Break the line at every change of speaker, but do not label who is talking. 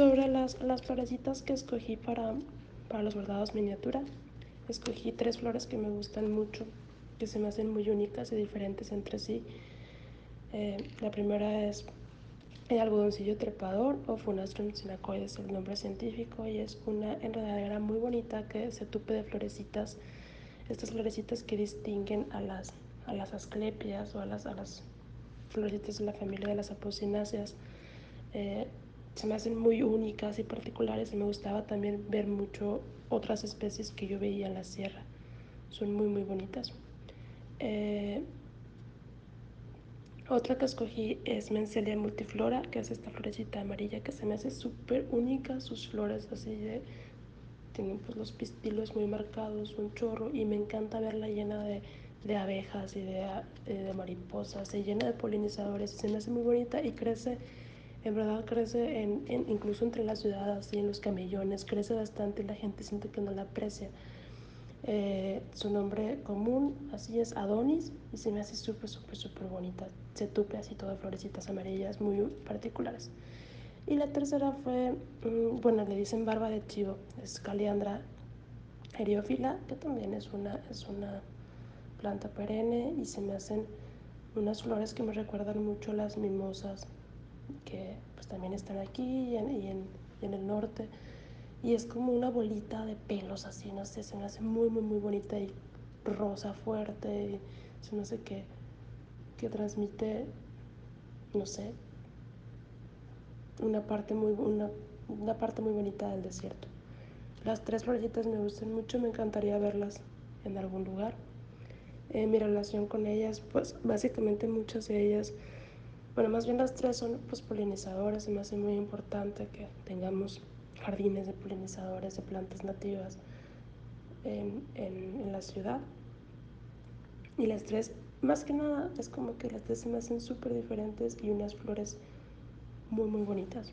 Sobre las, las florecitas que escogí para, para los bordados miniatura, escogí tres flores que me gustan mucho, que se me hacen muy únicas y diferentes entre sí. Eh, la primera es el algodoncillo trepador o Funastrum sinacoides, el nombre científico, y es una enredadera muy bonita que se tupe de florecitas, estas florecitas que distinguen a las, a las asclepias o a las, a las florecitas de la familia de las apocináceas. Eh, se me hacen muy únicas y particulares me gustaba también ver mucho otras especies que yo veía en la sierra. Son muy muy bonitas. Eh, otra que escogí es Mencelia multiflora, que es esta florecita amarilla que se me hace súper única. Sus flores así de... Tienen pues los pistilos muy marcados, un chorro y me encanta verla llena de, de abejas y de, de, mariposas, se llena de polinizadores se me hace muy bonita y crece en verdad crece en, incluso entre las ciudades y en los camellones, crece bastante y la gente siente que no la aprecia. Eh, su nombre común así es Adonis y se me hace súper, súper, súper bonita. Se tupe así todo de florecitas amarillas muy particulares. Y la tercera fue, mmm, bueno, le dicen barba de chivo, es Caliandra eriófila, que también es una, es una planta perenne y se me hacen unas flores que me recuerdan mucho las mimosas que pues también están aquí y en, y en, y en el norte. Y es como una bolita de pelos así, no sé, se me hace muy, muy, muy bonita y rosa fuerte. Y se me hace que, que transmite, no sé, una parte muy, una, una parte muy bonita del desierto. Las tres florecitas me gustan mucho, me encantaría verlas en algún lugar. Eh, mi relación con ellas, pues básicamente muchas de ellas bueno, más bien las tres son pues, polinizadores, se me hace muy importante que tengamos jardines de polinizadores de plantas nativas en, en, en la ciudad. Y las tres, más que nada, es como que las tres se me hacen súper diferentes y unas flores muy, muy bonitas.